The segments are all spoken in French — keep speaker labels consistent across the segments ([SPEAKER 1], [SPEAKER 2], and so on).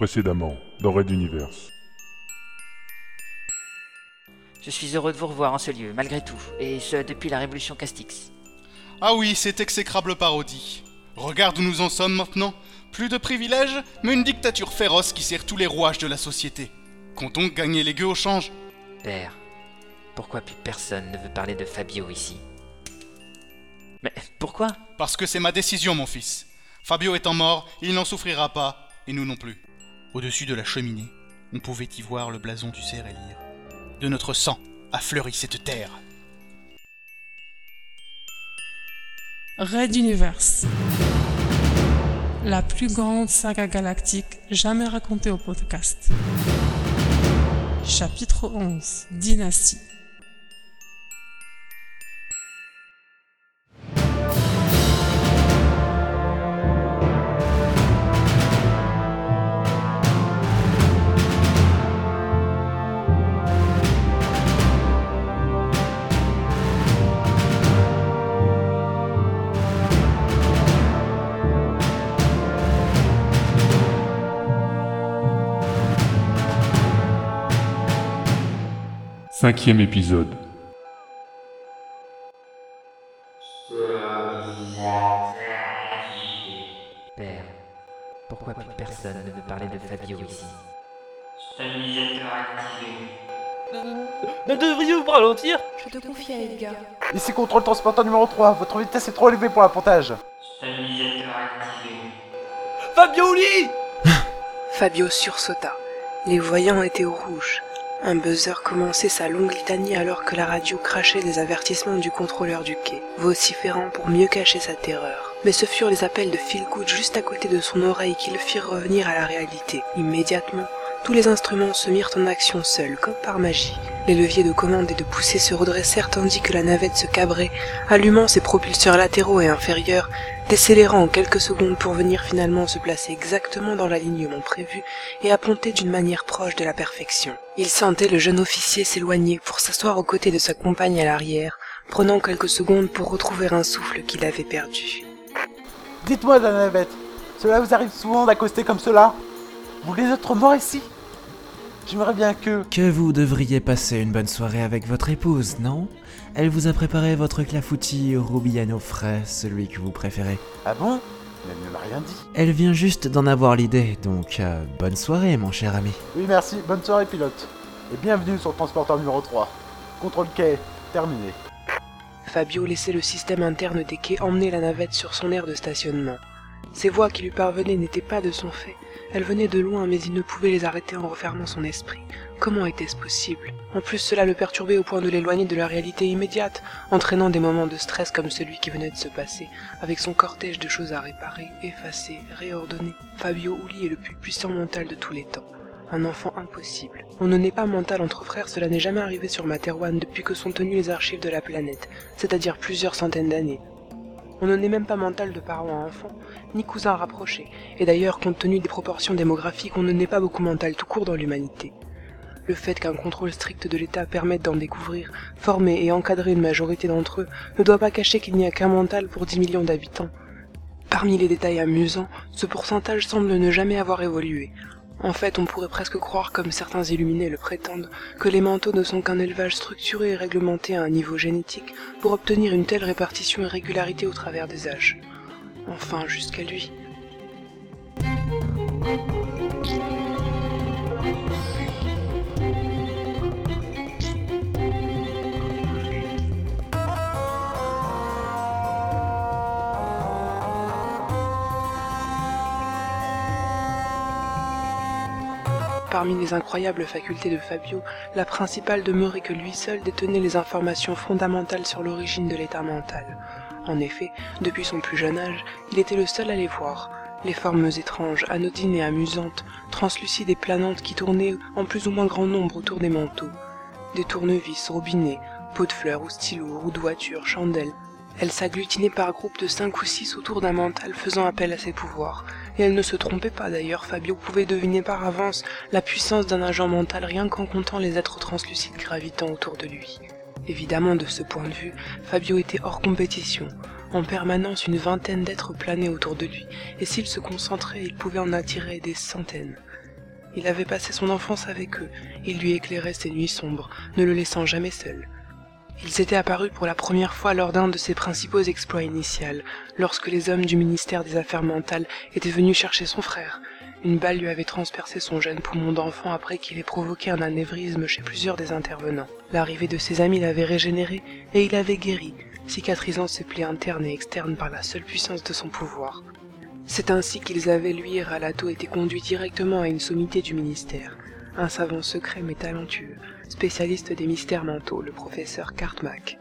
[SPEAKER 1] Précédemment, dans Red Universe.
[SPEAKER 2] Je suis heureux de vous revoir en ce lieu, malgré tout, et ce depuis la révolution Castix.
[SPEAKER 3] Ah oui, cette exécrable parodie. Regarde où nous en sommes maintenant. Plus de privilèges, mais une dictature féroce qui sert tous les rouages de la société. Comptons gagner les gueux au change.
[SPEAKER 2] Père, pourquoi plus personne ne veut parler de Fabio ici? Mais pourquoi?
[SPEAKER 3] Parce que c'est ma décision, mon fils. Fabio étant mort, il n'en souffrira pas, et nous non plus. Au-dessus de la cheminée, on pouvait y voir le blason du cerf. De notre sang a fleuri cette terre.
[SPEAKER 4] Red Universe. La plus grande saga galactique jamais racontée au podcast. Chapitre 11. Dynastie.
[SPEAKER 1] Cinquième épisode.
[SPEAKER 2] Père, pourquoi plus personne ne veut parler de Fabio ici
[SPEAKER 5] Stabilisateur activé.
[SPEAKER 6] Ne devriez-vous pas ralentir
[SPEAKER 7] Je te confie à Edgar.
[SPEAKER 8] Ici contrôle transporteur numéro 3, votre vitesse est trop élevée pour l'appontage.
[SPEAKER 5] Stabilisateur activé.
[SPEAKER 6] Fabio Lee
[SPEAKER 9] Fabio sursauta. Les voyants étaient au rouge. Un buzzer commençait sa longue litanie alors que la radio crachait des avertissements du contrôleur du quai, vociférant pour mieux cacher sa terreur. Mais ce furent les appels de Philgood juste à côté de son oreille qui le firent revenir à la réalité. Immédiatement, tous les instruments se mirent en action seuls, comme par magie. Les leviers de commande et de poussée se redressèrent tandis que la navette se cabrait, allumant ses propulseurs latéraux et inférieurs, décélérant quelques secondes pour venir finalement se placer exactement dans l'alignement prévu et apponter d'une manière proche de la perfection. Il sentait le jeune officier s'éloigner pour s'asseoir aux côtés de sa compagne à l'arrière, prenant quelques secondes pour retrouver un souffle qu'il avait perdu.
[SPEAKER 8] Dites-moi, la navette, cela vous arrive souvent d'accoster comme cela? Vous voulez être mort ici? J'aimerais bien que...
[SPEAKER 10] Que vous devriez passer une bonne soirée avec votre épouse, non? Elle vous a préparé votre clafoutis au Rubiano frais, celui que vous préférez.
[SPEAKER 8] Ah bon? Elle ne m'a rien dit.
[SPEAKER 10] Elle vient juste d'en avoir l'idée, donc euh, bonne soirée, mon cher ami.
[SPEAKER 8] Oui, merci, bonne soirée, pilote. Et bienvenue sur le transporteur numéro 3. Contrôle quai, terminé.
[SPEAKER 9] Fabio laissait le système interne des quais emmener la navette sur son aire de stationnement. Ces voix qui lui parvenaient n'étaient pas de son fait. Elles venaient de loin, mais il ne pouvait les arrêter en refermant son esprit. Comment était-ce possible? En plus, cela le perturbait au point de l'éloigner de la réalité immédiate, entraînant des moments de stress comme celui qui venait de se passer, avec son cortège de choses à réparer, effacer, réordonner. Fabio Uli est le plus puissant mental de tous les temps. Un enfant impossible. On ne naît pas mental entre frères, cela n'est jamais arrivé sur Materwan depuis que sont tenues les archives de la planète, c'est-à-dire plusieurs centaines d'années. On ne naît même pas mental de parents à enfants, ni cousins rapprochés, et d'ailleurs, compte tenu des proportions démographiques, on ne naît pas beaucoup mental tout court dans l'humanité. Le fait qu'un contrôle strict de l'État permette d'en découvrir, former et encadrer une majorité d'entre eux ne doit pas cacher qu'il n'y a qu'un mental pour 10 millions d'habitants. Parmi les détails amusants, ce pourcentage semble ne jamais avoir évolué. En fait, on pourrait presque croire, comme certains illuminés le prétendent, que les manteaux ne sont qu'un élevage structuré et réglementé à un niveau génétique pour obtenir une telle répartition et régularité au travers des âges. Enfin, jusqu'à lui. Parmi les incroyables facultés de Fabio, la principale demeurait que lui seul détenait les informations fondamentales sur l'origine de l'état mental. En effet, depuis son plus jeune âge, il était le seul à les voir, les formes étranges, anodines et amusantes, translucides et planantes qui tournaient en plus ou moins grand nombre autour des manteaux. Des tournevis, robinets, pots de fleurs ou stylos, roues de voiture, chandelles. Elle s'agglutinait par groupes de cinq ou six autour d'un mental faisant appel à ses pouvoirs, et elle ne se trompait pas d'ailleurs, Fabio pouvait deviner par avance la puissance d'un agent mental rien qu'en comptant les êtres translucides gravitant autour de lui. Évidemment, de ce point de vue, Fabio était hors compétition. En permanence, une vingtaine d'êtres planaient autour de lui, et s'il se concentrait, il pouvait en attirer des centaines. Il avait passé son enfance avec eux, il lui éclairait ses nuits sombres, ne le laissant jamais seul. Ils étaient apparus pour la première fois lors d'un de ses principaux exploits initials, lorsque les hommes du ministère des Affaires mentales étaient venus chercher son frère. Une balle lui avait transpercé son jeune poumon d'enfant après qu'il ait provoqué un anévrisme chez plusieurs des intervenants. L'arrivée de ses amis l'avait régénéré et il avait guéri, cicatrisant ses plaies internes et externes par la seule puissance de son pouvoir. C'est ainsi qu'ils avaient, lui et Ralato, été conduits directement à une sommité du ministère. Un savant secret mais talentueux, spécialiste des mystères mentaux, le professeur Cartmack.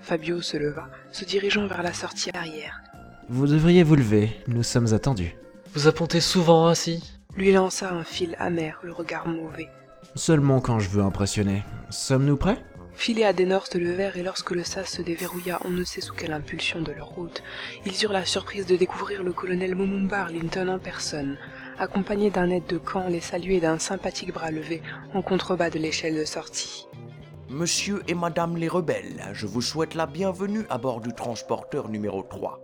[SPEAKER 9] Fabio se leva, se dirigeant vers la sortie arrière.
[SPEAKER 10] Vous devriez vous lever, nous sommes attendus.
[SPEAKER 6] Vous appontez souvent ainsi?
[SPEAKER 9] Lui lança un fil amer, le regard mauvais.
[SPEAKER 10] Seulement quand je veux impressionner. Sommes-nous prêts?
[SPEAKER 9] Et Adenor se levèrent et lorsque le sas se déverrouilla, on ne sait sous quelle impulsion de leur route, ils eurent la surprise de découvrir le colonel Momumba Arlington en personne, accompagné d'un aide de camp, les saluer d'un sympathique bras levé en contrebas de l'échelle de sortie.
[SPEAKER 7] Monsieur et Madame les rebelles, je vous souhaite la bienvenue à bord du transporteur numéro 3.